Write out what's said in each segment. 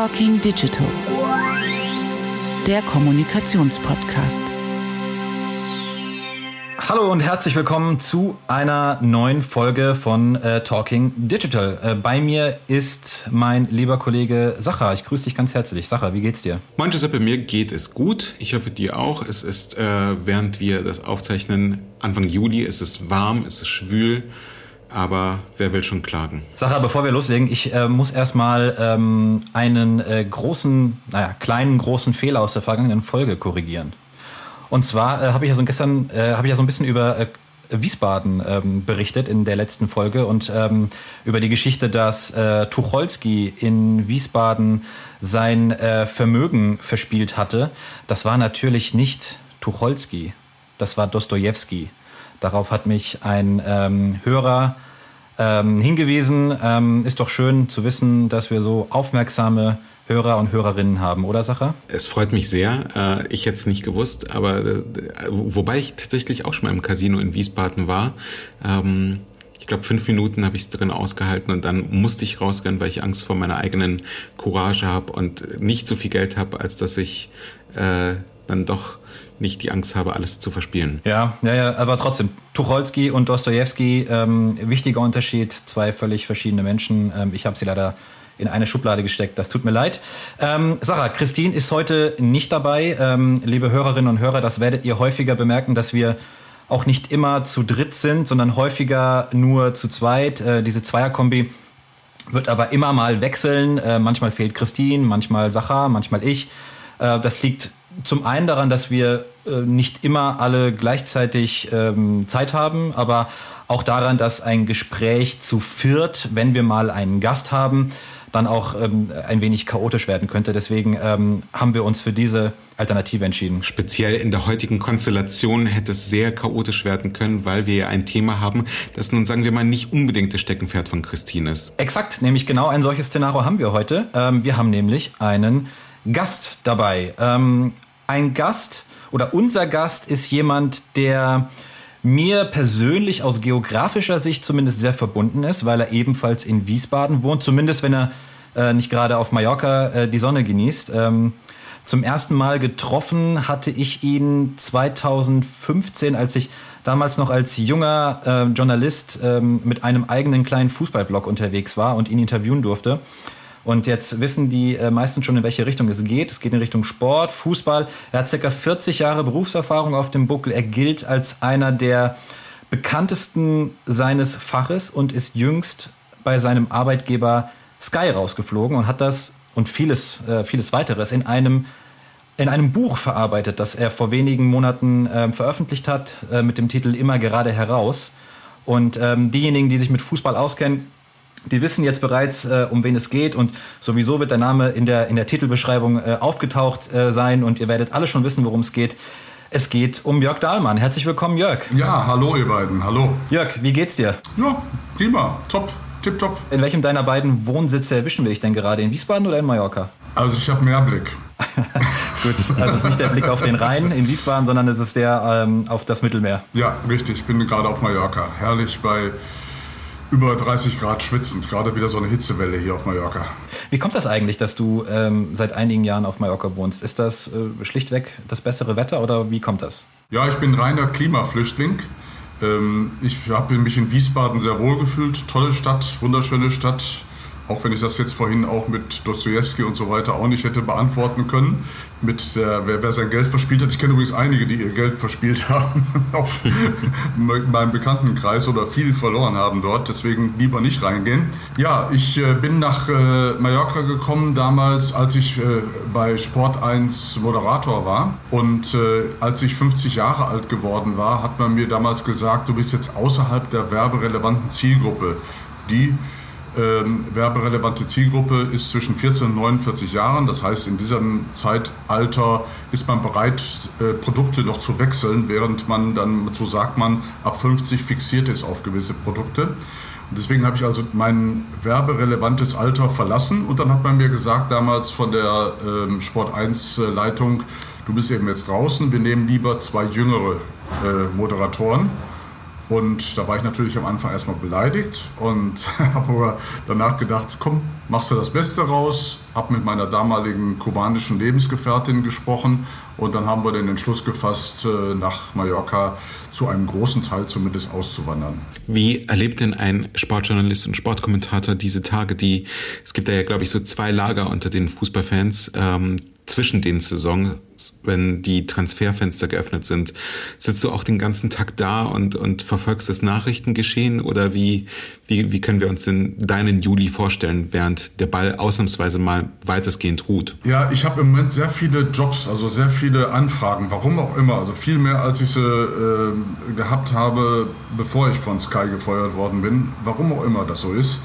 Talking Digital, der Kommunikationspodcast. Hallo und herzlich willkommen zu einer neuen Folge von äh, Talking Digital. Äh, bei mir ist mein lieber Kollege Sacha. Ich grüße dich ganz herzlich. Sacha, wie geht's dir? Moin Giuseppe, mir geht es gut. Ich hoffe dir auch. Es ist, äh, während wir das aufzeichnen, Anfang Juli, es ist warm, es ist schwül aber wer will schon klagen? Sacha, bevor wir loslegen, ich äh, muss erstmal ähm, einen äh, großen, naja, kleinen, großen Fehler aus der vergangenen Folge korrigieren. Und zwar äh, habe ich ja so gestern, äh, habe ich ja so ein bisschen über äh, Wiesbaden ähm, berichtet in der letzten Folge und ähm, über die Geschichte, dass äh, Tucholsky in Wiesbaden sein äh, Vermögen verspielt hatte. Das war natürlich nicht Tucholsky, das war Dostojewski. Darauf hat mich ein ähm, Hörer ähm, hingewiesen. Ähm, ist doch schön zu wissen, dass wir so aufmerksame Hörer und Hörerinnen haben, oder Sacher? Es freut mich sehr. Äh, ich hätte es nicht gewusst, aber äh, wobei ich tatsächlich auch schon mal im Casino in Wiesbaden war. Ähm, ich glaube, fünf Minuten habe ich es drin ausgehalten und dann musste ich rausgehen, weil ich Angst vor meiner eigenen Courage habe und nicht so viel Geld habe, als dass ich äh, dann doch nicht die Angst habe, alles zu verspielen. Ja, ja, ja, aber trotzdem, Tucholsky und Dostoevsky, ähm, wichtiger Unterschied, zwei völlig verschiedene Menschen. Ähm, ich habe sie leider in eine Schublade gesteckt. Das tut mir leid. Ähm, Sarah, Christine ist heute nicht dabei. Ähm, liebe Hörerinnen und Hörer, das werdet ihr häufiger bemerken, dass wir auch nicht immer zu dritt sind, sondern häufiger nur zu zweit. Äh, diese Zweierkombi wird aber immer mal wechseln. Äh, manchmal fehlt Christine, manchmal Sacha, manchmal ich. Äh, das liegt zum einen daran, dass wir äh, nicht immer alle gleichzeitig ähm, Zeit haben, aber auch daran, dass ein Gespräch zu viert, wenn wir mal einen Gast haben, dann auch ähm, ein wenig chaotisch werden könnte. Deswegen ähm, haben wir uns für diese Alternative entschieden. Speziell in der heutigen Konstellation hätte es sehr chaotisch werden können, weil wir ja ein Thema haben, das nun sagen wir mal nicht unbedingt das Steckenpferd von Christine ist. Exakt, nämlich genau ein solches Szenario haben wir heute. Ähm, wir haben nämlich einen Gast dabei. Ein Gast oder unser Gast ist jemand, der mir persönlich aus geografischer Sicht zumindest sehr verbunden ist, weil er ebenfalls in Wiesbaden wohnt, zumindest wenn er äh, nicht gerade auf Mallorca äh, die Sonne genießt. Ähm, zum ersten Mal getroffen hatte ich ihn 2015, als ich damals noch als junger äh, Journalist ähm, mit einem eigenen kleinen Fußballblog unterwegs war und ihn interviewen durfte. Und jetzt wissen die äh, meisten schon, in welche Richtung es geht. Es geht in Richtung Sport, Fußball. Er hat circa 40 Jahre Berufserfahrung auf dem Buckel. Er gilt als einer der bekanntesten seines Faches und ist jüngst bei seinem Arbeitgeber Sky rausgeflogen und hat das und vieles, äh, vieles weiteres in einem, in einem Buch verarbeitet, das er vor wenigen Monaten äh, veröffentlicht hat äh, mit dem Titel Immer gerade heraus. Und ähm, diejenigen, die sich mit Fußball auskennen, die wissen jetzt bereits, äh, um wen es geht und sowieso wird der Name in der, in der Titelbeschreibung äh, aufgetaucht äh, sein und ihr werdet alle schon wissen, worum es geht. Es geht um Jörg Dahlmann. Herzlich willkommen, Jörg. Ja, hallo ihr beiden, hallo. Jörg, wie geht's dir? Ja, prima, top, tipptopp. In welchem deiner beiden Wohnsitze erwischen wir dich denn gerade? In Wiesbaden oder in Mallorca? Also ich habe mehr Blick. Gut, also es ist nicht der Blick auf den Rhein in Wiesbaden, sondern es ist der ähm, auf das Mittelmeer. Ja, richtig, ich bin gerade auf Mallorca. Herrlich bei über 30 Grad schwitzend. Gerade wieder so eine Hitzewelle hier auf Mallorca. Wie kommt das eigentlich, dass du ähm, seit einigen Jahren auf Mallorca wohnst? Ist das äh, schlichtweg das bessere Wetter oder wie kommt das? Ja, ich bin reiner Klimaflüchtling. Ähm, ich habe mich in Wiesbaden sehr wohl gefühlt. Tolle Stadt, wunderschöne Stadt. Auch wenn ich das jetzt vorhin auch mit Dostoevsky und so weiter auch nicht hätte beantworten können. Mit der, wer, wer sein Geld verspielt hat. Ich kenne übrigens einige, die ihr Geld verspielt haben. auch in meinem Bekanntenkreis oder viel verloren haben dort. Deswegen lieber nicht reingehen. Ja, ich äh, bin nach äh, Mallorca gekommen damals, als ich äh, bei Sport 1 Moderator war. Und als ich 50 Jahre alt geworden war, hat man mir damals gesagt, du bist jetzt außerhalb der werberelevanten Zielgruppe. Die ähm, werberelevante Zielgruppe ist zwischen 14 und 49 Jahren. Das heißt, in diesem Zeitalter ist man bereit, äh, Produkte noch zu wechseln, während man dann, so sagt man, ab 50 fixiert ist auf gewisse Produkte. Und deswegen habe ich also mein werberelevantes Alter verlassen und dann hat man mir gesagt, damals von der ähm, Sport 1 Leitung, du bist eben jetzt draußen, wir nehmen lieber zwei jüngere äh, Moderatoren Und da war ich natürlich am Anfang erstmal beleidigt und habe aber danach gedacht, komm, machst du das Beste raus. Habe mit meiner damaligen kubanischen Lebensgefährtin gesprochen und dann haben wir den Entschluss gefasst, äh, nach Mallorca zu einem großen Teil zumindest auszuwandern. Wie erlebt denn ein Sportjournalist und Sportkommentator diese Tage, die, es gibt ja, glaube ich, so zwei Lager unter den Fußballfans, ähm, zwischen den Saisons, wenn die Transferfenster geöffnet sind, sitzt du auch den ganzen Tag da und, und verfolgst das Nachrichtengeschehen oder wie, wie, wie können wir uns denn deinen Juli vorstellen, während der Ball ausnahmsweise mal weitestgehend ruht? Ja, ich habe im Moment sehr viele Jobs, also sehr viele Anfragen, warum auch immer, also viel mehr als ich sie äh, gehabt habe, bevor ich von Sky gefeuert worden bin, warum auch immer das so ist.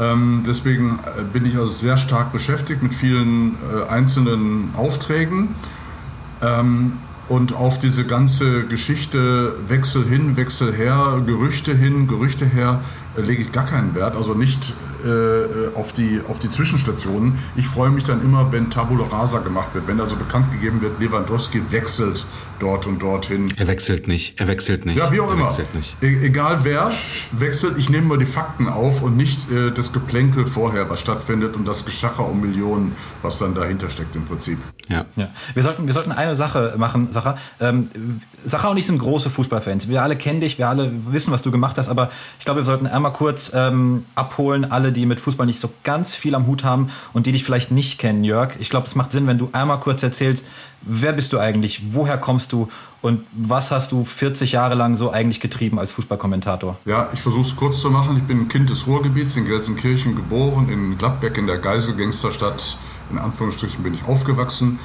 Ähm, deswegen äh, bin ich also sehr stark beschäftigt mit vielen äh, einzelnen Aufträgen. Ähm, und auf diese ganze Geschichte Wechsel hin, Wechsel her, Gerüchte hin, Gerüchte her, äh, lege ich gar keinen Wert. Also nicht äh, auf, die, auf die Zwischenstationen. Ich freue mich dann immer, wenn Tabula Rasa gemacht wird, wenn also bekannt gegeben wird, Lewandowski wechselt dort und dorthin. Er wechselt nicht, er wechselt nicht. Ja, wie auch er immer. E egal wer wechselt, ich nehme mal die Fakten auf und nicht äh, das Geplänkel vorher, was stattfindet und das Geschacher um Millionen, was dann dahinter steckt im Prinzip. Ja. ja. Wir, sollten, wir sollten eine Sache machen, Sacha. Ähm, Sacha und ich sind große Fußballfans. Wir alle kennen dich, wir alle wissen, was du gemacht hast, aber ich glaube, wir sollten einmal kurz ähm, abholen, alle, die mit Fußball nicht so ganz viel am Hut haben und die dich vielleicht nicht kennen, Jörg. Ich glaube, es macht Sinn, wenn du einmal kurz erzählst, wer bist du eigentlich, woher kommst du und was hast du 40 Jahre lang so eigentlich getrieben als Fußballkommentator? Ja, ich versuche es kurz zu machen. Ich bin ein Kind des Ruhrgebiets in Gelsenkirchen geboren, in Gladbeck in der Geiselgangsterstadt in Anführungsstrichen bin ich aufgewachsen.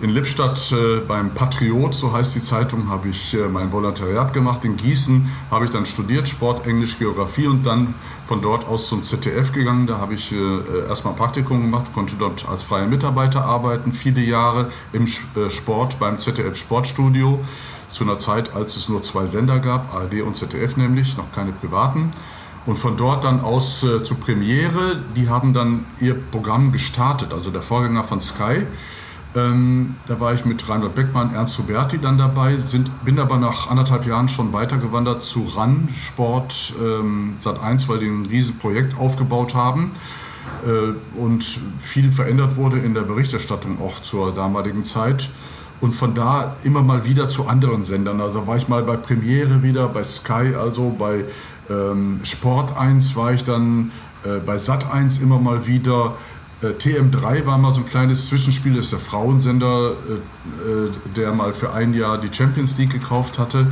In Lippstadt äh, beim Patriot, so heißt die Zeitung, habe ich äh, mein Volontariat gemacht. In Gießen habe ich dann studiert, Sport, Englisch, Geografie und dann von dort aus zum ZDF gegangen. Da habe ich äh, erstmal Praktikum gemacht, konnte dort als freier Mitarbeiter arbeiten, viele Jahre im äh, Sport beim ZDF Sportstudio. Zu einer Zeit, als es nur zwei Sender gab, ARD und ZDF nämlich, noch keine privaten. Und von dort dann aus äh, zur Premiere, die haben dann ihr Programm gestartet, also der Vorgänger von Sky. Ähm, da war ich mit Reinhold Beckmann, Ernst Huberti dann dabei, sind, bin aber nach anderthalb Jahren schon weitergewandert zu RAN Sport ähm, Sat 1, weil die ein Riesenprojekt aufgebaut haben äh, und viel verändert wurde in der Berichterstattung auch zur damaligen Zeit. Und von da immer mal wieder zu anderen Sendern. Also war ich mal bei Premiere wieder, bei Sky, also bei ähm, Sport 1 war ich dann, äh, bei Sat 1 immer mal wieder. Äh, TM3 war mal so ein kleines Zwischenspiel, das ist der Frauensender, äh, äh, der mal für ein Jahr die Champions League gekauft hatte.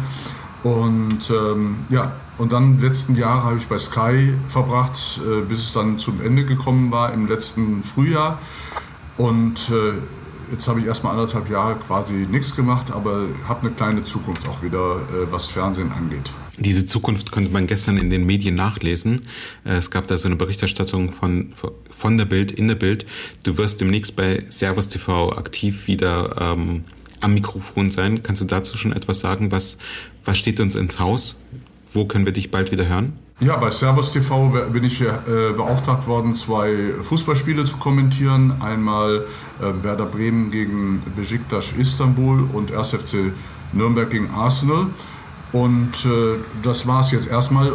Und ähm, ja, und dann letzten Jahr habe ich bei Sky verbracht, äh, bis es dann zum Ende gekommen war im letzten Frühjahr. Und äh, jetzt habe ich erstmal anderthalb Jahre quasi nichts gemacht, aber habe eine kleine Zukunft auch wieder, was Fernsehen angeht. Diese Zukunft konnte man gestern in den Medien nachlesen. Äh, es gab da so eine Berichterstattung von, von der Bild, in der Bild. Du wirst demnächst bei Servus TV aktiv wieder ähm, am Mikrofon sein. Kannst du dazu schon etwas sagen? Was, was steht uns ins Haus? Wo können wir dich bald wieder hören? Ja, bei Servus TV bin ich äh, beauftragt worden, zwei Fußballspiele zu kommentieren. Einmal äh, Werder Bremen gegen Besiktas Istanbul und 1. FC Nürnberg gegen Arsenal. Und äh, das war es jetzt erstmal.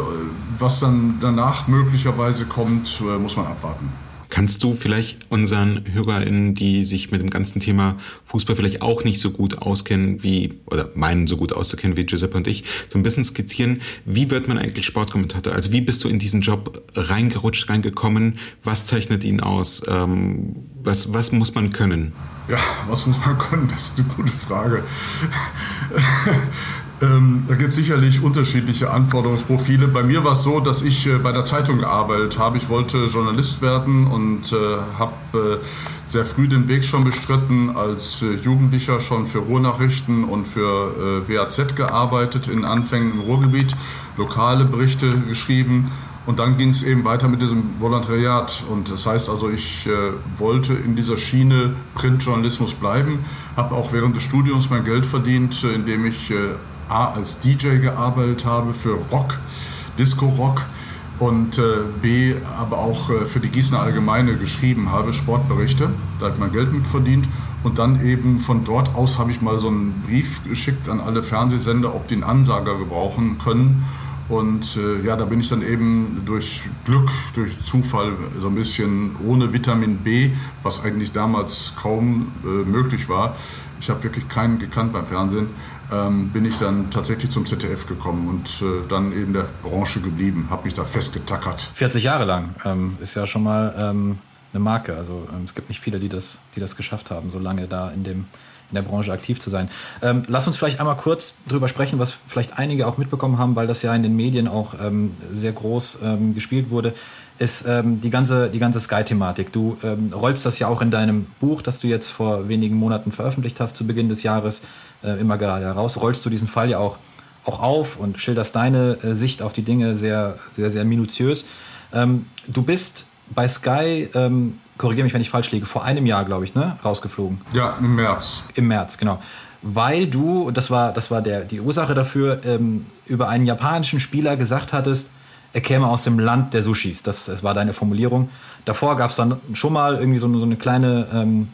Was dann danach möglicherweise kommt, äh, muss man abwarten. Kannst du vielleicht unseren HörerInnen, die sich mit dem ganzen Thema Fußball vielleicht auch nicht so gut auskennen wie, oder meinen so gut auszukennen wie Giuseppe und ich, so ein bisschen skizzieren, wie wird man eigentlich Sportkommentator? Also wie bist du in diesen Job reingerutscht, reingekommen? Was zeichnet ihn aus? Ähm, was, was muss man können? Ja, was muss man können? Das ist eine gute Frage. Ähm, da gibt es sicherlich unterschiedliche Anforderungsprofile. Bei mir war es so, dass ich äh, bei der Zeitung gearbeitet habe. Ich wollte Journalist werden und äh, habe äh, sehr früh den Weg schon bestritten, als äh, Jugendlicher schon für Ruhrnachrichten und für äh, WAZ gearbeitet, in Anfängen im Ruhrgebiet, lokale Berichte geschrieben. Und dann ging es eben weiter mit diesem Volontariat. Und das heißt also, ich äh, wollte in dieser Schiene Printjournalismus bleiben, habe auch während des Studiums mein Geld verdient, indem ich A als DJ gearbeitet habe für Rock, Disco-Rock und äh, B aber auch äh, für die Gießener Allgemeine geschrieben habe, Sportberichte. Da ich mein Geld mit verdient. Und dann eben von dort aus habe ich mal so einen Brief geschickt an alle Fernsehsender, ob die einen Ansager gebrauchen können. Und äh, ja, da bin ich dann eben durch Glück, durch Zufall so ein bisschen ohne Vitamin B, was eigentlich damals kaum äh, möglich war. Ich habe wirklich keinen gekannt beim Fernsehen. Ähm, bin ich dann tatsächlich zum ZDF gekommen und äh, dann in der Branche geblieben, habe mich da festgetackert. 40 Jahre lang ähm, ist ja schon mal ähm, eine Marke. Also ähm, es gibt nicht viele, die das, die das geschafft haben, so lange da in dem in der Branche aktiv zu sein. Ähm, lass uns vielleicht einmal kurz darüber sprechen, was vielleicht einige auch mitbekommen haben, weil das ja in den Medien auch ähm, sehr groß gespielt wurde, ist die ganze, die ganze Sky-Thematik. Du rollst das ja auch in deinem Buch, das du jetzt vor wenigen Monaten veröffentlicht hast, zu Beginn des Jahres, äh, immer gerade heraus, rollst du diesen Fall ja auch, auch auf und schilderst deine äh, Sicht auf die Dinge sehr, sehr, sehr minutiös. Ähm, du bist bei Sky korrigiere mich, wenn ich falsch liege, vor einem Jahr, glaube ich, ne, rausgeflogen. Ja, im März. Im März, genau. Weil du, das war, das war der, die Ursache dafür, ähm, über einen japanischen Spieler gesagt hattest, er käme aus dem Land der Sushis. Das, das war deine Formulierung. Davor gab es dann schon mal irgendwie so, so eine kleine, ähm,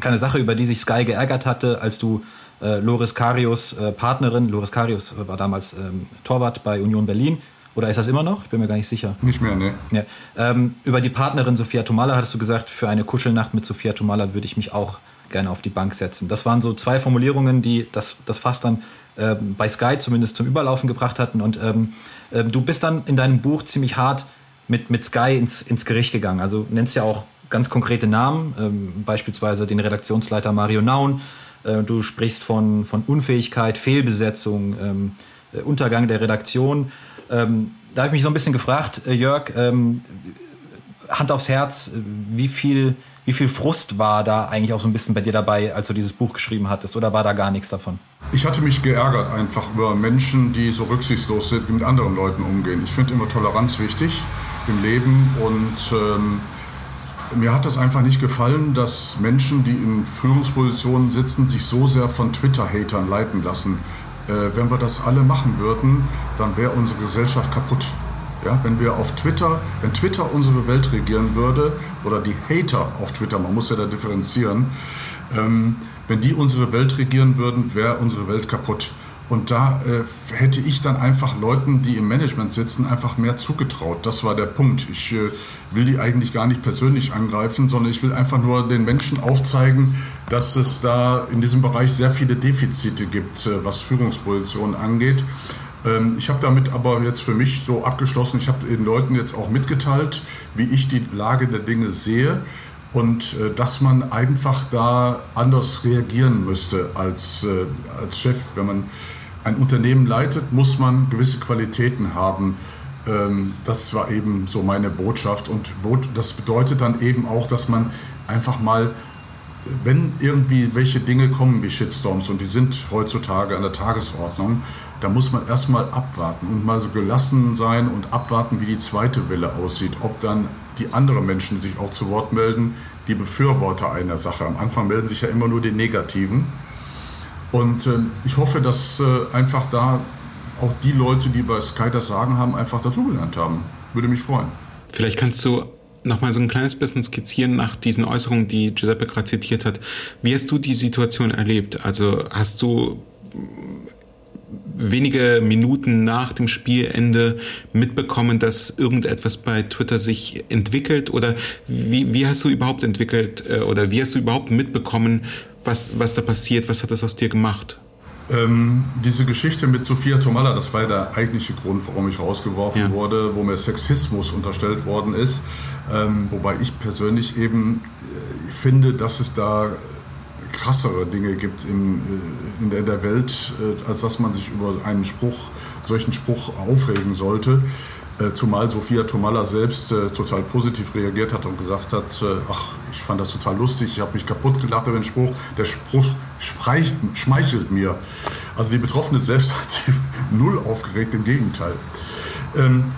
kleine Sache, über die sich Sky geärgert hatte, als du äh, Loris Karius äh, Partnerin, Loris Karius war damals ähm, Torwart bei Union Berlin, oder ist das immer noch? Ich bin mir gar nicht sicher. Nicht mehr, ne. Ja. Ähm, über die Partnerin Sophia Tomala hattest du gesagt, für eine Kuschelnacht mit Sophia Tomala würde ich mich auch gerne auf die Bank setzen. Das waren so zwei Formulierungen, die das, das Fass dann ähm, bei Sky zumindest zum Überlaufen gebracht hatten. Und ähm, äh, du bist dann in deinem Buch ziemlich hart mit, mit Sky ins, ins Gericht gegangen. Also nennst ja auch ganz konkrete Namen, ähm, beispielsweise den Redaktionsleiter Mario Naun. Äh, du sprichst von, von Unfähigkeit, Fehlbesetzung, ähm, äh, Untergang der Redaktion. Ähm, da habe ich mich so ein bisschen gefragt, äh, Jörg, ähm, Hand aufs Herz, wie viel, wie viel Frust war da eigentlich auch so ein bisschen bei dir dabei, als du dieses Buch geschrieben hattest? Oder war da gar nichts davon? Ich hatte mich geärgert einfach über Menschen, die so rücksichtslos sind, mit anderen Leuten umgehen. Ich finde immer Toleranz wichtig im Leben und ähm, mir hat das einfach nicht gefallen, dass Menschen, die in Führungspositionen sitzen, sich so sehr von Twitter-Hatern leiten lassen. Äh, wenn wir das alle machen würden, dann wäre unsere Gesellschaft kaputt. Ja, wenn wir auf Twitter, wenn Twitter unsere Welt regieren würde, oder die Hater auf Twitter, man muss ja da differenzieren, ähm, wenn die unsere Welt regieren würden, wäre unsere Welt kaputt. Und da äh, hätte ich dann einfach Leuten, die im Management sitzen, einfach mehr zugetraut. Das war der Punkt. Ich äh, will die eigentlich gar nicht persönlich angreifen, sondern ich will einfach nur den Menschen aufzeigen, dass es da in diesem Bereich sehr viele Defizite gibt, äh, was Führungspositionen angeht. Ähm, ich habe damit aber jetzt für mich so abgeschlossen, ich habe den Leuten jetzt auch mitgeteilt, wie ich die Lage der Dinge sehe und äh, dass man einfach da anders reagieren müsste als, äh, als Chef, wenn man ein Unternehmen leitet, muss man gewisse Qualitäten haben. Ähm, das war eben so meine Botschaft. Und das bedeutet dann eben auch, dass man einfach mal, wenn irgendwie welche Dinge kommen wie Shitstorms, und die sind heutzutage an der Tagesordnung, da muss man erstmal abwarten und mal so gelassen sein und abwarten, wie die zweite Welle aussieht. Ob dann die anderen Menschen sich auch zu Wort melden, die Befürworter einer Sache. Am Anfang melden sich ja immer nur die Negativen. Und äh, ich hoffe, dass äh, einfach da auch die Leute, die bei Sky das Sagen haben, einfach dazugelernt haben. Würde mich freuen. Vielleicht kannst du noch mal so ein kleines bisschen skizzieren nach diesen Äußerungen, die Giuseppe gerade zitiert hat. Wie hast du die Situation erlebt? Also hast du wenige Minuten nach dem Spielende mitbekommen, dass irgendetwas bei Twitter sich entwickelt? Oder wie, wie hast du überhaupt entwickelt äh, oder wie hast du überhaupt mitbekommen, was, was da passiert? Was hat das aus dir gemacht? Ähm, diese Geschichte mit Sophia Tomalla, das war der eigentliche Grund, warum ich rausgeworfen ja. wurde, wo mir Sexismus unterstellt worden ist. Ähm, wobei ich persönlich eben äh, finde, dass es da krassere Dinge gibt in, äh, in der, der Welt, äh, als dass man sich über einen Spruch, solchen Spruch aufregen sollte. Äh, zumal Sophia Tomalla selbst äh, total positiv reagiert hat und gesagt hat, äh, ach, ich fand das total lustig, ich habe mich kaputt gelacht über den Spruch. Der Spruch schmeichelt mir. Also die Betroffene selbst hat sich null aufgeregt, im Gegenteil. Ähm,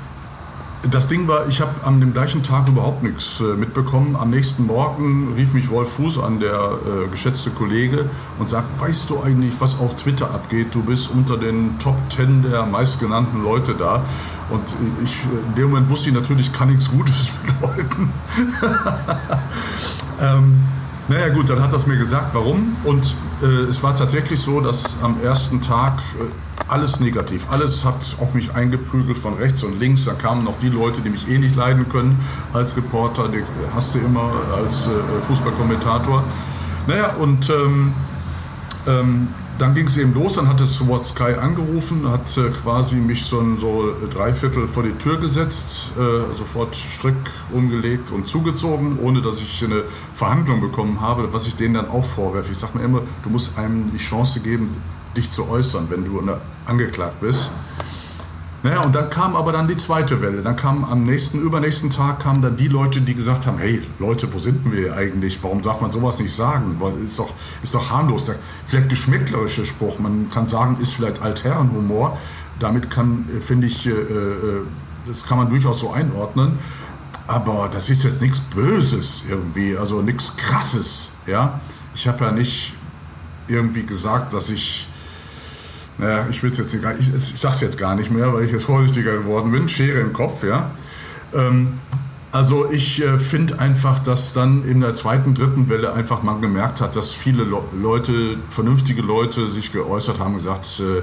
das Ding war, ich habe an dem gleichen Tag überhaupt nichts äh, mitbekommen. Am nächsten Morgen rief mich Wolf Fuß an, der äh, geschätzte Kollege, und sagt, weißt du eigentlich, was auf Twitter abgeht? Du bist unter den Top 10 der meistgenannten Leute da. Und ich, in dem Moment wusste ich natürlich, kann nichts Gutes bedeuten. ähm, Naja gut, dann hat es mir gesagt, warum. Und äh, es war tatsächlich so, dass am ersten Tag äh, alles negativ, alles hat auf mich eingeprügelt von rechts und links. Da kamen noch die Leute, die mich eh nicht leiden können als Reporter, die hast du immer als äh, Fußballkommentator. Naja, und ähm, ähm, dann ging es eben los, dann hat es Sword Sky angerufen, hat äh, quasi mich so, ein, so dreiviertel vor die Tür gesetzt, äh, sofort Strick umgelegt und zugezogen, ohne dass ich eine Verhandlung bekommen habe, was ich denen dann auch vorwerfe. Ich sage mir immer, du musst einem die Chance geben, dich zu äußern, wenn du angeklagt bist. Naja, und dann kam aber dann die zweite Welle. Dann kam am nächsten, übernächsten Tag kamen dann die Leute, die gesagt haben, hey Leute, wo sind wir eigentlich? Warum darf man sowas nicht sagen? Ist doch, ist doch harmlos. Vielleicht geschmäcklerischer Spruch. Man kann sagen, ist vielleicht Altherrenhumor. Damit kann, äh, finde ich, äh, äh, das kann man durchaus so einordnen. Aber das ist jetzt nichts Böses irgendwie, also nichts Krasses. Ja? Ich habe ja nicht irgendwie gesagt, dass ich naja, ich will es jetzt nicht, ich, ich sage es jetzt gar nicht mehr, weil ich jetzt vorsichtiger geworden bin, Schere im Kopf, ja. Ähm, also ich äh, finde einfach, dass dann in der zweiten, dritten Welle einfach man gemerkt hat, dass viele Le Leute, vernünftige Leute sich geäußert haben, gesagt, äh,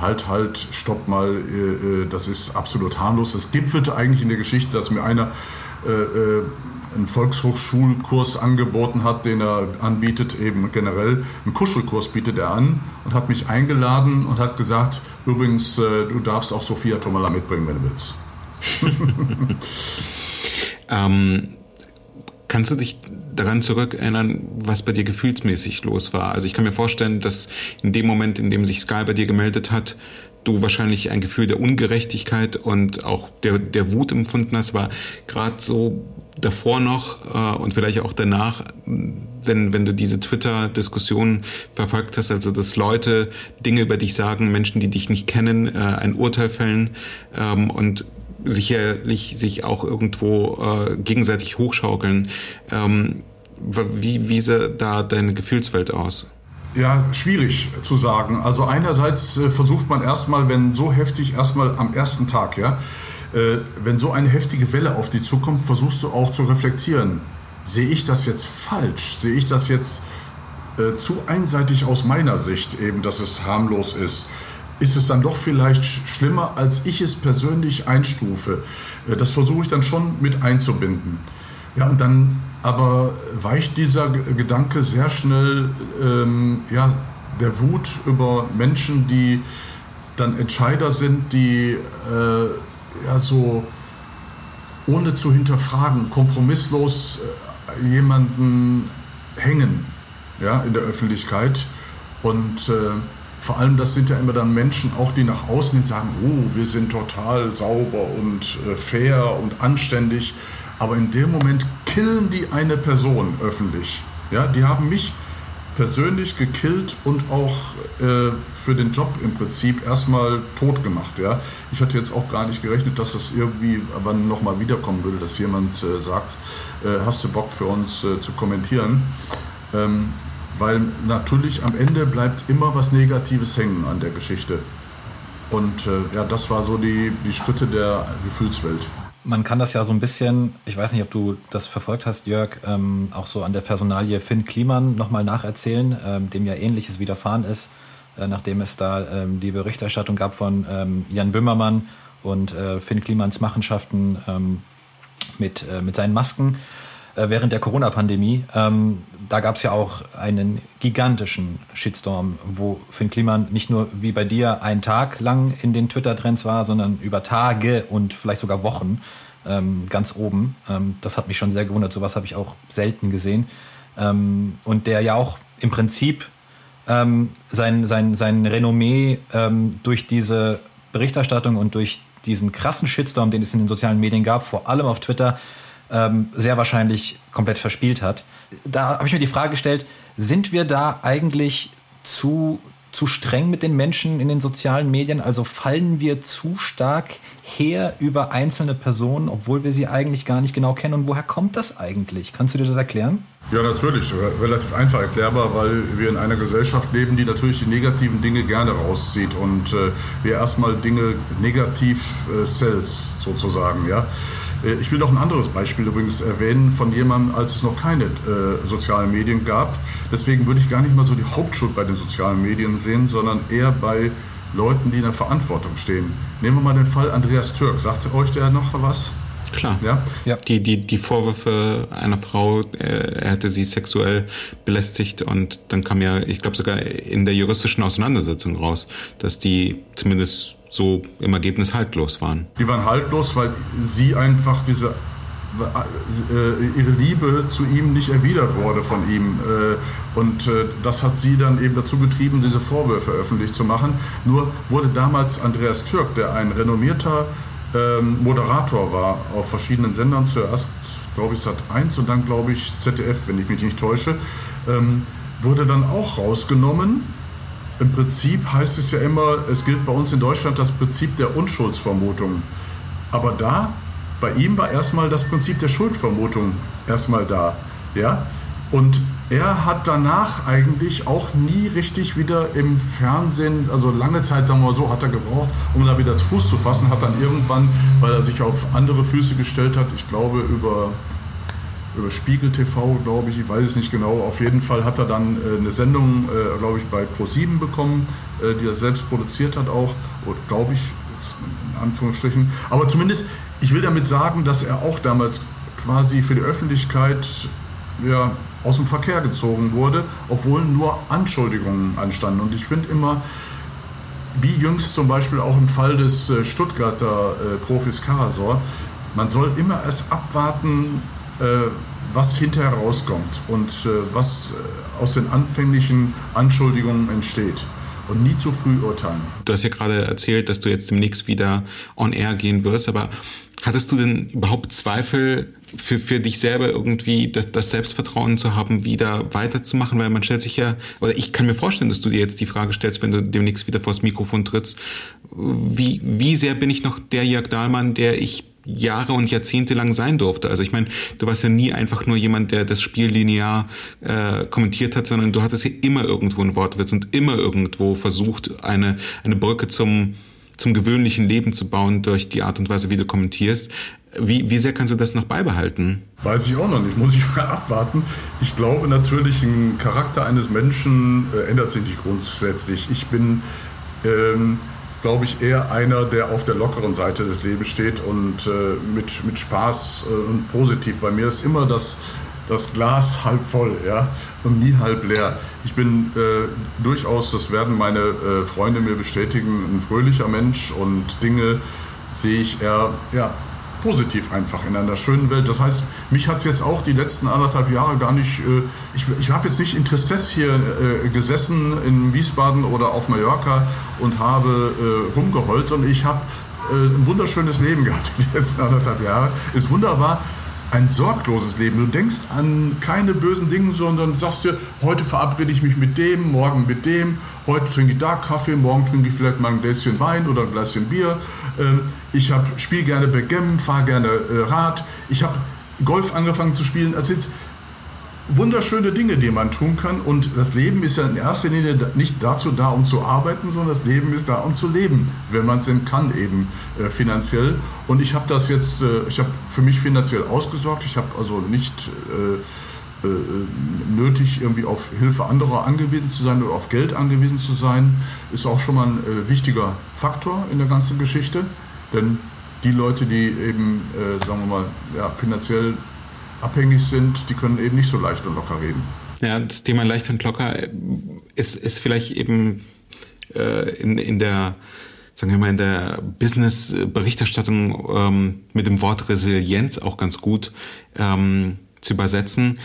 halt, halt, stopp mal, äh, äh das ist absolut harmlos. Das gipfelte eigentlich in der Geschichte, dass mir einer äh, äh, einen Volkshochschulkurs angeboten hat, den er anbietet, eben generell einen Kuschelkurs bietet er an und hat mich eingeladen und hat gesagt, übrigens, äh, du darfst auch Sophia Tomala mitbringen, wenn du willst. ähm, kannst du dich daran zurückerinnern, was bei dir gefühlsmäßig los war? Also ich kann mir vorstellen, dass in dem Moment, in dem sich Sky bei dir gemeldet hat, du wahrscheinlich ein Gefühl der Ungerechtigkeit und auch der, der Wut empfunden hast, aber gerade so davor noch äh, und vielleicht auch danach, wenn, wenn du diese Twitter-Diskussion verfolgt hast, also dass Leute Dinge über dich sagen, Menschen, die dich nicht kennen, äh, ein Urteil fällen ähm, und sicherlich sich auch irgendwo äh, gegenseitig hochschaukeln. Ähm, wie, wie sah da deine Gefühlswelt aus? Ja, schwierig zu sagen. Also einerseits äh, versucht man erstmal, wenn so heftig, erstmal am ersten Tag, ja, äh, wenn so eine heftige Welle auf dich zukommt, versuchst du auch zu reflektieren. Sehe ich das jetzt falsch? Sehe ich das jetzt äh, zu einseitig aus meiner Sicht, eben, dass es harmlos ist? Ist es dann doch vielleicht schlimmer, als ich es persönlich einstufe? Äh, das versuche ich dann schon mit einzubinden. Ja, und dann aber weicht dieser Gedanke sehr schnell ähm, ja, der Wut über Menschen, die dann Entscheider sind, die äh, ja so ohne zu hinterfragen, kompromisslos äh, jemanden hängen ja, in der Öffentlichkeit. Und äh, vor allem, das sind ja immer dann Menschen auch, die nach außen hin sagen, oh, wir sind total sauber und äh, fair und anständig. Aber in dem Moment killen die eine Person öffentlich. Ja, die haben mich persönlich gekillt und auch äh, für den Job im Prinzip erstmal tot gemacht. Ja. Ich hatte jetzt auch gar nicht gerechnet, dass das irgendwie aber nochmal wiederkommen würde, dass jemand äh, sagt, äh, hast du Bock für uns äh, zu kommentieren? Ähm, weil natürlich am Ende bleibt immer was Negatives hängen an der Geschichte. Und äh, ja, das war so die, die Schritte der Gefühlswelt man kann das ja so ein bisschen, ich weiß nicht, ob du das verfolgt hast, Jörg, ähm, auch so an der Personalie Finn Kliman nochmal nacherzählen, ähm, dem ja ähnliches widerfahren ist, äh, nachdem es da ähm, die Berichterstattung gab von ähm, Jan Böhmermann und äh, Finn Klimans Machenschaften ähm, mit, äh, mit seinen Masken äh, während der Corona-Pandemie. Ähm, da gab es ja auch einen gigantischen Shitstorm, wo Finn Kliman nicht nur wie bei dir einen Tag lang in den Twitter-Trends war, sondern über Tage und vielleicht sogar Wochen ähm, ganz oben. Ähm, das hat mich schon sehr gewundert. Sowas habe ich auch selten gesehen. Ähm, und der ja auch im Prinzip ähm, sein, sein, sein Renommee ähm, durch diese Berichterstattung und durch diesen krassen Shitstorm, den es in den sozialen Medien gab, vor allem auf Twitter, ähm, sehr wahrscheinlich komplett verspielt hat. Da habe ich mir die Frage gestellt, sind wir da eigentlich zu, zu streng mit den Menschen in den sozialen Medien? Also fallen wir zu stark her über einzelne Personen, obwohl wir sie eigentlich gar nicht genau kennen? Und woher kommt das eigentlich? Kannst du dir das erklären? Ja, natürlich. Relativ einfach erklärbar, weil wir in einer Gesellschaft leben, die natürlich die negativen Dinge gerne rauszieht und äh, wir erstmal Dinge negativ äh, sells sozusagen, ja. Äh, ich will noch ein anderes Beispiel übrigens erwähnen von jemandem, als es noch keine äh, sozialen Medien gab. Deswegen würde ich gar nicht mal so die Hauptschuld bei den sozialen Medien sehen, sondern eher bei Leuten, die in der Verantwortung stehen. Nehmen wir mal den Fall Andreas Türk. Sagte euch der noch was? Klar. Ja? ja. Die, die, die Vorwürfe einer Frau, äh, er hätte sie sexuell belästigt und dann kam ja, ich glaube sogar in der juristischen Auseinandersetzung raus, dass die zumindest so im Ergebnis haltlos waren. Die waren haltlos, weil sie einfach diese äh, ihre Liebe zu ihm nicht erwidert wurde von ihm. Äh, und äh, das hat sie dann eben dazu getrieben, diese Vorwürfe öffentlich zu machen. Nur wurde damals Andreas Türk, der ein renommierter ähm, Moderator war auf verschiedenen Sendern, zuerst glaube ich Sat 1 und dann glaube ich ZDF, wenn ich mich nicht täusche, ähm, wurde dann auch rausgenommen. Im Prinzip heißt es ja immer, es gilt bei uns in Deutschland das Prinzip der Unschuldsvermutung. Aber da, bei ihm war erstmal das Prinzip der Schuldvermutung erstmal da. Ja? Und er hat danach eigentlich auch nie richtig wieder im Fernsehen, also lange Zeit, sagen wir mal so, hat er gebraucht, um da wieder zu Fuß zu fassen, hat dann irgendwann, weil er sich auf andere Füße gestellt hat, ich glaube über, über Spiegel TV, glaube ich, ich weiß es nicht genau, auf jeden Fall hat er dann äh, eine Sendung, äh, glaube ich, bei Pro7 bekommen, äh, die er selbst produziert hat auch, glaube ich, in Anführungsstrichen, aber zumindest, ich will damit sagen, dass er auch damals quasi für die Öffentlichkeit ja, aus dem Verkehr gezogen wurde, obwohl nur Anschuldigungen anstanden. Und ich finde immer, wie jüngst zum Beispiel auch im Fall des äh, Stuttgarter äh, Profis Karasor, man soll immer erst abwarten, was hinterher rauskommt und äh, was äh, aus den anfänglichen Anschuldigungen entsteht und nie zu früh urteilen. Du hast ja gerade erzählt, dass du jetzt demnächst wieder on air gehen wirst, aber hattest du denn überhaupt Zweifel für, für dich selber irgendwie das, das Selbstvertrauen zu haben, wieder weiterzumachen? Weil man stellt sich ja, oder ich kann mir vorstellen, dass du dir jetzt die Frage stellst, wenn du demnächst wieder vors Mikrofon trittst, wie, wie sehr bin ich noch der Jörg Dahlmann, der ich Jahre und Jahrzehnte lang sein durfte. Also ich meine, du warst ja nie einfach nur jemand, der das Spiel linear äh, kommentiert hat, sondern du hattest ja immer irgendwo einen Wortwitz und immer irgendwo versucht, eine, eine Brücke zum, zum gewöhnlichen Leben zu bauen durch die Art und Weise, wie du kommentierst. Wie, wie sehr kannst du das noch beibehalten? Weiß ich auch noch nicht, muss ich mal abwarten. Ich glaube natürlich, ein Charakter eines Menschen äh, ändert sich nicht grundsätzlich. Ich bin ähm, glaube ich, eher einer, der auf der lockeren Seite des Lebens steht und äh, mit, mit Spaß äh, und positiv. Bei mir ist immer das, das Glas halb voll ja, und nie halb leer. Ich bin äh, durchaus, das werden meine äh, Freunde mir bestätigen, ein fröhlicher Mensch und Dinge sehe ich eher ja, positiv einfach in einer schönen Welt. Das heißt, mich hat es jetzt auch die letzten anderthalb Jahre gar nicht, äh, ich, ich habe jetzt nicht in Tristesse hier äh, gesessen in Wiesbaden oder auf Mallorca und habe äh, rumgeheult, sondern ich habe ein wunderschönes Leben gehabt die letzten anderthalb Jahre. Ist wunderbar ein sorgloses Leben. Du denkst an keine bösen Dinge, sondern sagst dir, heute verabrede ich mich mit dem, morgen mit dem, heute trinke ich da Kaffee, morgen trinke ich vielleicht mal ein Gläschen Wein oder ein Gläschen Bier. Ähm, ich spiele gerne Backgammon, fahre gerne äh, Rad. Ich habe Golf angefangen zu spielen. Also jetzt, wunderschöne Dinge, die man tun kann. Und das Leben ist ja in erster Linie nicht dazu da, um zu arbeiten, sondern das Leben ist da, um zu leben, wenn man es denn kann, eben äh, finanziell. Und ich habe das jetzt, äh, ich habe für mich finanziell ausgesorgt. Ich habe also nicht äh, äh, nötig, irgendwie auf Hilfe anderer angewiesen zu sein oder auf Geld angewiesen zu sein. Ist auch schon mal ein äh, wichtiger Faktor in der ganzen Geschichte. Denn die Leute, die eben, äh, sagen wir mal, ja, finanziell abhängig sind, die können eben nicht so leicht und locker reden. Ja, das Thema leicht und locker ist, ist vielleicht eben äh, in, in der sagen wir mal, in der Business-Berichterstattung ähm, mit dem Wort Resilienz auch ganz gut ähm, zu übersetzen.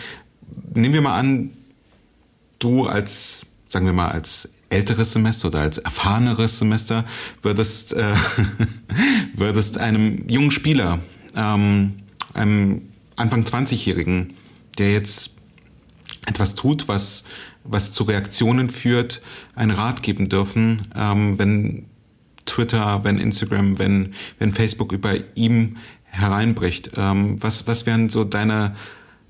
Nehmen wir mal an, du als, sagen wir mal, als älteres Semester oder als erfahreneres Semester würdest, äh, würdest einem jungen Spieler, ähm, einem Anfang 20-Jährigen, der jetzt etwas tut, was, was zu Reaktionen führt, einen Rat geben dürfen, ähm, wenn Twitter, wenn Instagram, wenn, wenn Facebook über ihm hereinbricht. Ähm, was, was wären so deine,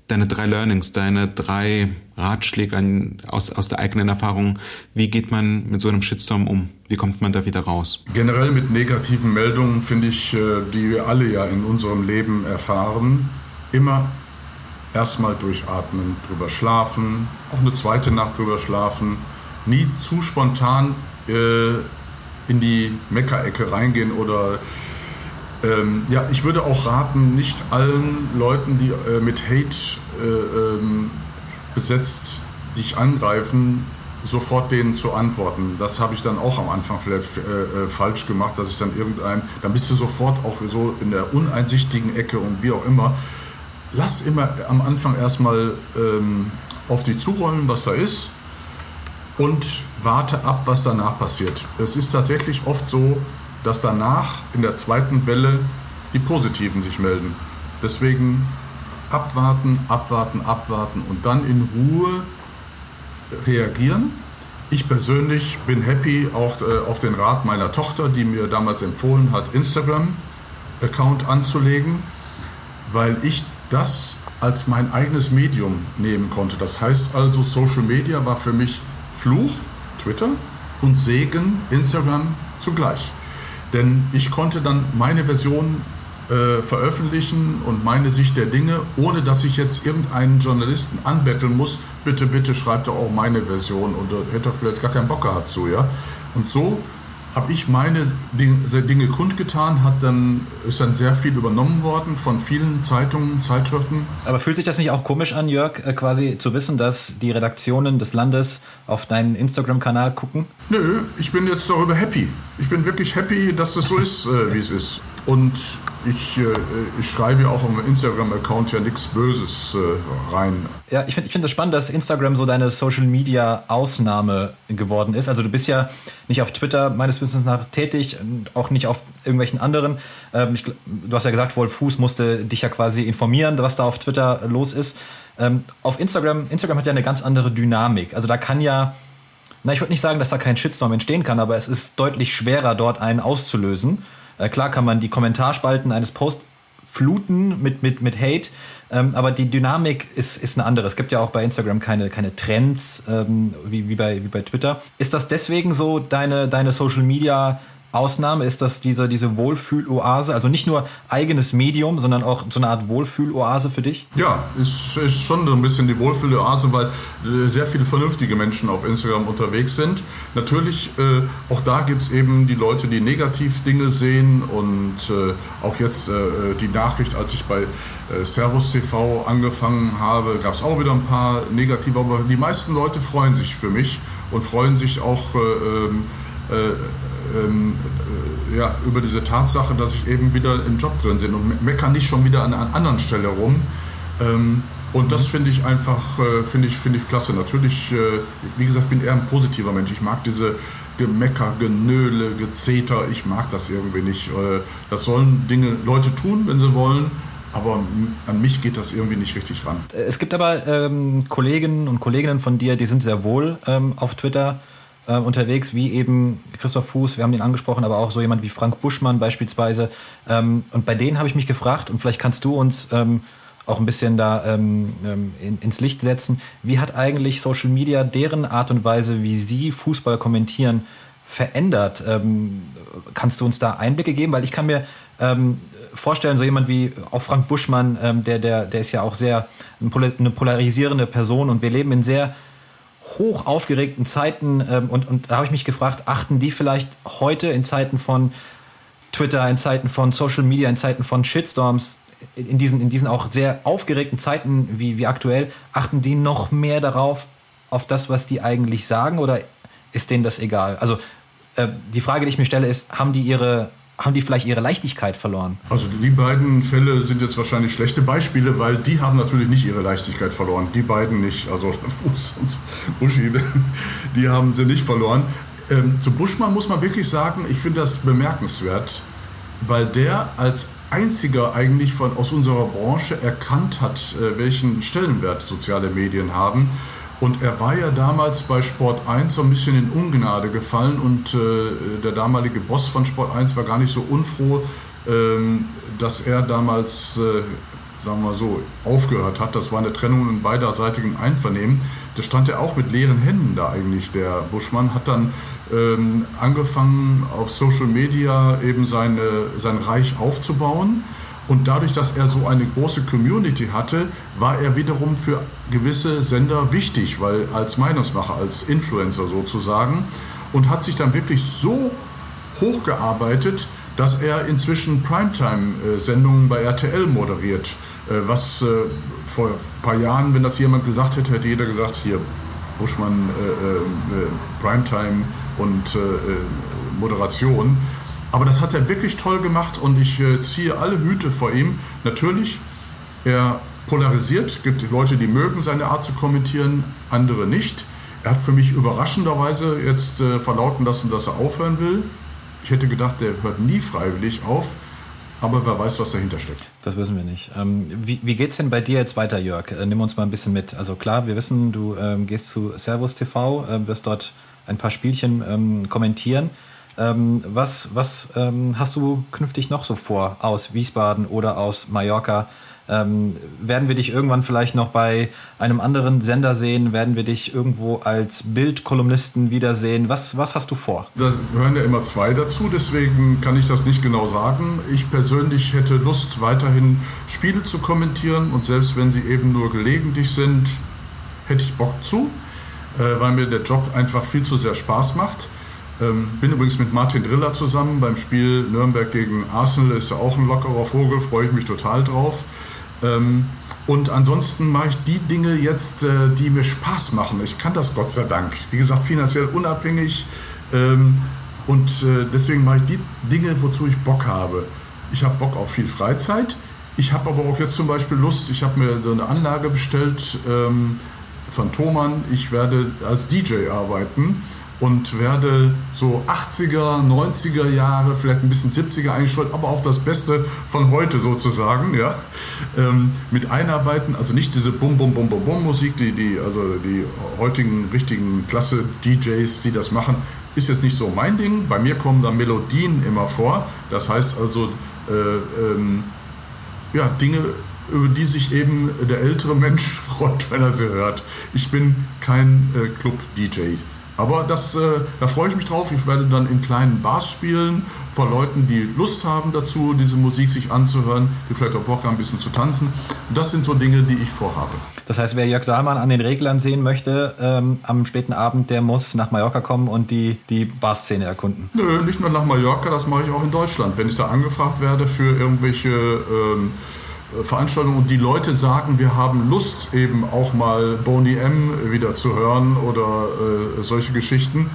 deine drei Learnings, deine drei Ratschläge aus, aus der eigenen Erfahrung? Wie geht man mit so einem Shitstorm um? Wie wie kommt man da wieder raus? Generell mit negativen Meldungen finde ich, äh, die wir alle ja in unserem Leben erfahren, immer erstmal durchatmen, drüber schlafen, auch eine zweite Nacht drüber schlafen, nie zu spontan äh, in die Meckerecke reingehen oder ähm, ja, ich würde auch raten, nicht allen Leuten, die äh, mit Hate äh, ähm, besetzt dich angreifen, sofort denen zu antworten. Das habe ich dann auch am Anfang vielleicht äh, äh, falsch gemacht, dass ich dann irgendein, dann bist du sofort auch so in der uneinsichtigen Ecke und wie auch immer. Lass immer am Anfang erstmal ähm, auf dich zurollen, was da ist und warte ab, was danach passiert. Es ist tatsächlich oft so, dass danach in der zweiten Welle die Positiven sich melden. Deswegen abwarten, abwarten, abwarten und dann in Ruhe reagieren. Ich persönlich bin happy auch äh, auf den Rat meiner Tochter, die mir damals empfohlen hat, Instagram-Account anzulegen, weil ich das als mein eigenes Medium nehmen konnte. Das heißt also, Social Media war für mich Fluch, Twitter, und Segen, Instagram zugleich. Denn ich konnte dann meine Version äh, veröffentlichen und meine Sicht der Dinge, ohne dass ich jetzt irgendeinen Journalisten anbetteln muss, bitte, bitte schreibt doch auch meine Version und hätte er vielleicht gar keinen Bock gehabt zu, ja. Und so habe ich meine Dinge kundgetan, hat dann, ist dann sehr viel übernommen worden von vielen Zeitungen, Zeitschriften. Aber fühlt sich das nicht auch komisch an, Jörg, äh, quasi zu wissen, dass die Redaktionen des Landes auf deinen Instagram-Kanal gucken? Nö, ich bin jetzt darüber happy. Ich bin wirklich happy, dass es so ist, äh, wie es ist. Und ich, äh, ich schreibe auch am Instagram-Account ja nichts Böses äh, rein. Ja, ich finde ich find das spannend, dass Instagram so deine Social-Media-Ausnahme geworden ist. Also du bist ja nicht auf Twitter meines Wissens nach tätig, auch nicht auf irgendwelchen anderen. Ähm, ich, du hast ja gesagt, Wolf Fuß musste dich ja quasi informieren, was da auf Twitter los ist. Ähm, auf Instagram, Instagram hat ja eine ganz andere Dynamik. Also da kann ja na, ich würde nicht sagen, dass da kein Shitstorm entstehen kann, aber es ist deutlich schwerer, dort einen auszulösen. Äh, klar kann man die Kommentarspalten eines Posts fluten mit, mit, mit Hate, ähm, aber die Dynamik ist, ist eine andere. Es gibt ja auch bei Instagram keine, keine Trends ähm, wie, wie, bei, wie bei Twitter. Ist das deswegen so deine, deine Social Media Ausnahme ist das diese, diese Wohlfühloase, also nicht nur eigenes Medium, sondern auch so eine Art Wohlfühloase für dich? Ja, ist, ist schon so ein bisschen die Wohlfühloase, weil äh, sehr viele vernünftige Menschen auf Instagram unterwegs sind. Natürlich, äh, auch da gibt es eben die Leute, die negativ Dinge sehen und äh, auch jetzt äh, die Nachricht, als ich bei äh, Servus TV angefangen habe, gab es auch wieder ein paar negative, aber die meisten Leute freuen sich für mich und freuen sich auch äh, ähm, äh, ja, über diese Tatsache, dass ich eben wieder im Job drin bin und meckern nicht schon wieder an einer anderen Stelle rum. Ähm, und das finde ich einfach, äh, finde ich, finde ich klasse. Natürlich, äh, wie gesagt, bin eher ein positiver Mensch. Ich mag diese Gemecker, Genöle, Gezeter. Ich mag das irgendwie nicht. Das sollen Dinge Leute tun, wenn sie wollen. Aber an mich geht das irgendwie nicht richtig ran. Es gibt aber ähm, Kollegen und Kolleginnen von dir, die sind sehr wohl ähm, auf Twitter äh, unterwegs, wie eben Christoph Fuß, wir haben ihn angesprochen, aber auch so jemand wie Frank Buschmann beispielsweise. Ähm, und bei denen habe ich mich gefragt, und vielleicht kannst du uns ähm, auch ein bisschen da ähm, ähm, in, ins Licht setzen, wie hat eigentlich Social Media deren Art und Weise, wie sie Fußball kommentieren, verändert? Ähm, kannst du uns da Einblicke geben? Weil ich kann mir ähm, vorstellen, so jemand wie auch Frank Buschmann, der, der, der ist ja auch sehr eine polarisierende Person und wir leben in sehr hoch aufgeregten Zeiten ähm, und, und da habe ich mich gefragt, achten die vielleicht heute in Zeiten von Twitter, in Zeiten von Social Media, in Zeiten von Shitstorms, in diesen, in diesen auch sehr aufgeregten Zeiten wie, wie aktuell, achten die noch mehr darauf, auf das, was die eigentlich sagen oder ist denen das egal? Also äh, die Frage, die ich mir stelle, ist, haben die ihre haben die vielleicht ihre Leichtigkeit verloren? Also die beiden Fälle sind jetzt wahrscheinlich schlechte Beispiele, weil die haben natürlich nicht ihre Leichtigkeit verloren. Die beiden nicht, also Fuß und Uschi, die haben sie nicht verloren. Ähm, zu Buschmann muss man wirklich sagen, ich finde das bemerkenswert, weil der als einziger eigentlich von, aus unserer Branche erkannt hat, äh, welchen Stellenwert soziale Medien haben und er war ja damals bei Sport 1 so ein bisschen in Ungnade gefallen und äh, der damalige Boss von Sport 1 war gar nicht so unfroh, ähm, dass er damals äh, sagen wir so, aufgehört hat, das war eine Trennung in beiderseitigem Einvernehmen, da stand er auch mit leeren Händen da eigentlich, der Buschmann, hat dann ähm, angefangen auf Social Media eben seine, sein Reich aufzubauen. Und dadurch, dass er so eine große Community hatte, war er wiederum für gewisse Sender wichtig, weil als Meinungsmacher, als Influencer sozusagen, und hat sich dann wirklich so hochgearbeitet, dass er inzwischen Primetime-Sendungen bei RTL moderiert. Äh, was äh, vor ein paar Jahren, wenn das jemand gesagt hätte, hätte jeder gesagt, hier Buschmann, äh, Primetime und Moderation. Aber das hat er wirklich toll gemacht und ich ziehe alle Hüte vor ihm. Natürlich, er polarisiert. Gibt Leute, die mögen seine Art zu kommentieren, andere nicht. Er hat für mich überraschenderweise jetzt verlauten lassen, dass er aufhören will. Ich hätte gedacht, der hört nie freiwillig auf. Aber wer weiß, was dahinter steckt. Das wissen wir nicht. Ähm, wie wie geht es denn bei dir jetzt weiter, Jörg? Äh, nimm uns mal ein bisschen mit. Also klar, wir wissen, du ähm, gehst zu Servus TV, äh, wirst dort ein paar Spielchen ähm, kommentieren. Ähm, was was ähm, hast du künftig noch so vor aus Wiesbaden oder aus Mallorca? Ähm, werden wir dich irgendwann vielleicht noch bei einem anderen Sender sehen? Werden wir dich irgendwo als Bildkolumnisten wiedersehen? Was, was hast du vor? Da hören ja immer zwei dazu, deswegen kann ich das nicht genau sagen. Ich persönlich hätte Lust, weiterhin Spiele zu kommentieren und selbst wenn sie eben nur gelegentlich sind, hätte ich Bock zu, äh, weil mir der Job einfach viel zu sehr Spaß macht. Ähm, bin übrigens mit Martin Driller zusammen beim Spiel Nürnberg gegen Arsenal, ist ja auch ein lockerer Vogel, freue ich mich total drauf. Ähm, und ansonsten mache ich die Dinge jetzt, äh, die mir Spaß machen. Ich kann das Gott sei Dank. Wie gesagt, finanziell unabhängig. Ähm, und äh, deswegen mache ich die Dinge, wozu ich Bock habe. Ich habe Bock auf viel Freizeit. Ich habe aber auch jetzt zum Beispiel Lust, ich habe mir so eine Anlage bestellt ähm, von Thomann. Ich werde als DJ arbeiten und werde so 80er, 90er Jahre, vielleicht ein bisschen 70er eingestreut, aber auch das Beste von heute sozusagen, ja, ähm, mit einarbeiten. Also nicht diese Bum Bum Bum Bum Bum Musik, die, die, also die heutigen richtigen Klasse DJs, die das machen, ist jetzt nicht so mein Ding. Bei mir kommen da Melodien immer vor. Das heißt also äh, ähm, ja, Dinge, über die sich eben der ältere Mensch freut, wenn er sie hört. Ich bin kein äh, Club-DJ. Aber das, äh, da freue ich mich drauf. Ich werde dann in kleinen Bars spielen, vor Leuten, die Lust haben dazu, diese Musik sich anzuhören, die vielleicht auch Bock haben, ein bisschen zu tanzen. Das sind so Dinge, die ich vorhabe. Das heißt, wer Jörg Dahlmann an den Reglern sehen möchte ähm, am späten Abend, der muss nach Mallorca kommen und die, die Barszene erkunden. Nö, nicht nur nach Mallorca, das mache ich auch in Deutschland. Wenn ich da angefragt werde für irgendwelche... Ähm, Veranstaltungen und die Leute sagen, wir haben Lust eben auch mal Boney M wieder zu hören oder äh, solche Geschichten,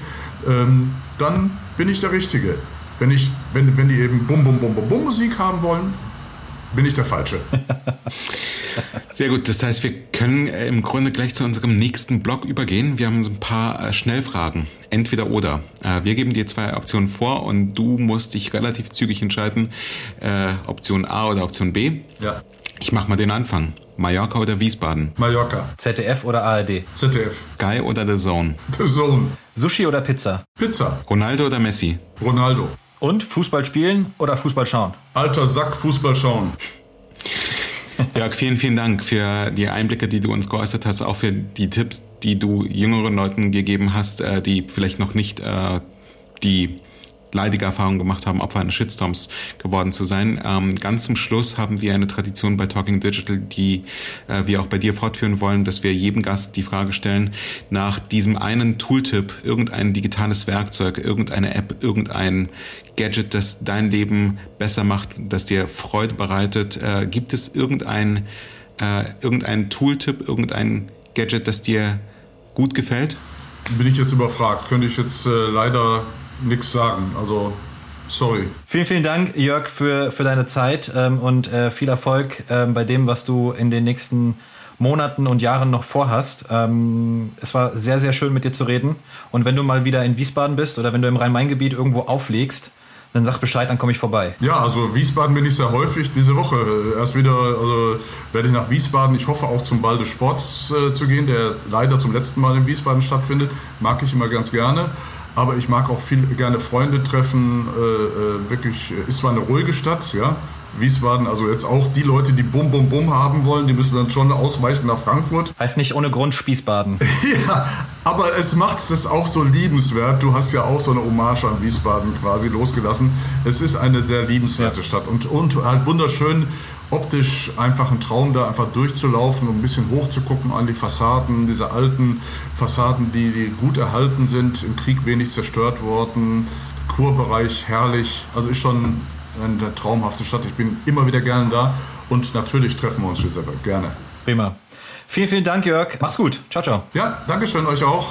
ähm, dann bin ich der Richtige. Wenn, ich, wenn, wenn die eben Bum Bum Bum Bum Bum Musik haben wollen, bin ich der Falsche. Sehr gut, das heißt, wir können äh, im Grunde gleich zu unserem nächsten Blog übergehen. Wir haben so ein paar äh, Schnellfragen, entweder oder. Äh, wir geben dir zwei Optionen vor und du musst dich relativ zügig entscheiden, Option A oder Option B. Ja. Ich mach mal den Anfang. Mallorca oder Wiesbaden? Mallorca. ZDF oder ARD? ZDF. Sky oder The Zone? The Zone. Sushi oder Pizza? Pizza. Ronaldo oder Messi? Ronaldo. Und Fußball spielen oder Fußball schauen? Alter Sack, Fußball schauen. Jörg, vielen, vielen Dank für die Einblicke, die du uns geäußert hast, auch für die Tipps, die du jüngeren Leuten gegeben hast, äh, die vielleicht noch nicht äh, die leidige Erfahrungen gemacht haben, Opfer eines Shitstorms geworden zu sein. Ähm, ganz zum Schluss haben wir eine Tradition bei Talking Digital, die äh, wir auch bei dir fortführen wollen, dass wir jedem Gast die Frage stellen, nach diesem einen Tooltip, irgendein digitales Werkzeug, irgendeine App, irgendein Gadget, das dein Leben besser macht, das dir Freude bereitet. Äh, gibt es irgendein, äh, irgendein Tooltip, irgendein Gadget, das dir gut gefällt? Bin ich jetzt überfragt. Könnte ich jetzt äh, leider nichts sagen. Also sorry. Vielen, vielen Dank, Jörg, für, für deine Zeit ähm, und äh, viel Erfolg ähm, bei dem, was du in den nächsten Monaten und Jahren noch vorhast. Ähm, es war sehr, sehr schön mit dir zu reden. Und wenn du mal wieder in Wiesbaden bist oder wenn du im Rhein-Main-Gebiet irgendwo auflegst, dann sag Bescheid, dann komme ich vorbei. Ja, also Wiesbaden bin ich sehr häufig diese Woche. Erst wieder, also werde ich nach Wiesbaden. Ich hoffe auch zum Ball des Sports äh, zu gehen, der leider zum letzten Mal in Wiesbaden stattfindet. Mag ich immer ganz gerne. Aber ich mag auch viel gerne Freunde treffen. Äh, äh wirklich, ist zwar eine ruhige Stadt, ja, Wiesbaden, also jetzt auch die Leute, die Bum Bum Bum haben wollen, die müssen dann schon ausweichen nach Frankfurt. Heißt nicht ohne Grund Spießbaden. ja, aber es macht es auch so liebenswert. Du hast ja auch so eine Hommage an Wiesbaden quasi losgelassen. Es ist eine sehr liebenswerte ja. Stadt und, und halt wunderschön optisch einfach ein Traum, da einfach durchzulaufen und ein bisschen hoch zu gucken an die Fassaden, diese alten Fassaden, die, die gut erhalten sind, im Krieg wenig zerstört worden. Kurbereich herrlich, also ist schon eine traumhafte Stadt. Ich bin immer wieder gerne da und natürlich treffen wir uns, Giuseppe, gerne. Prima. Vielen, vielen Dank, Jörg. Mach's gut. Ciao, ciao. Ja, Dankeschön euch auch.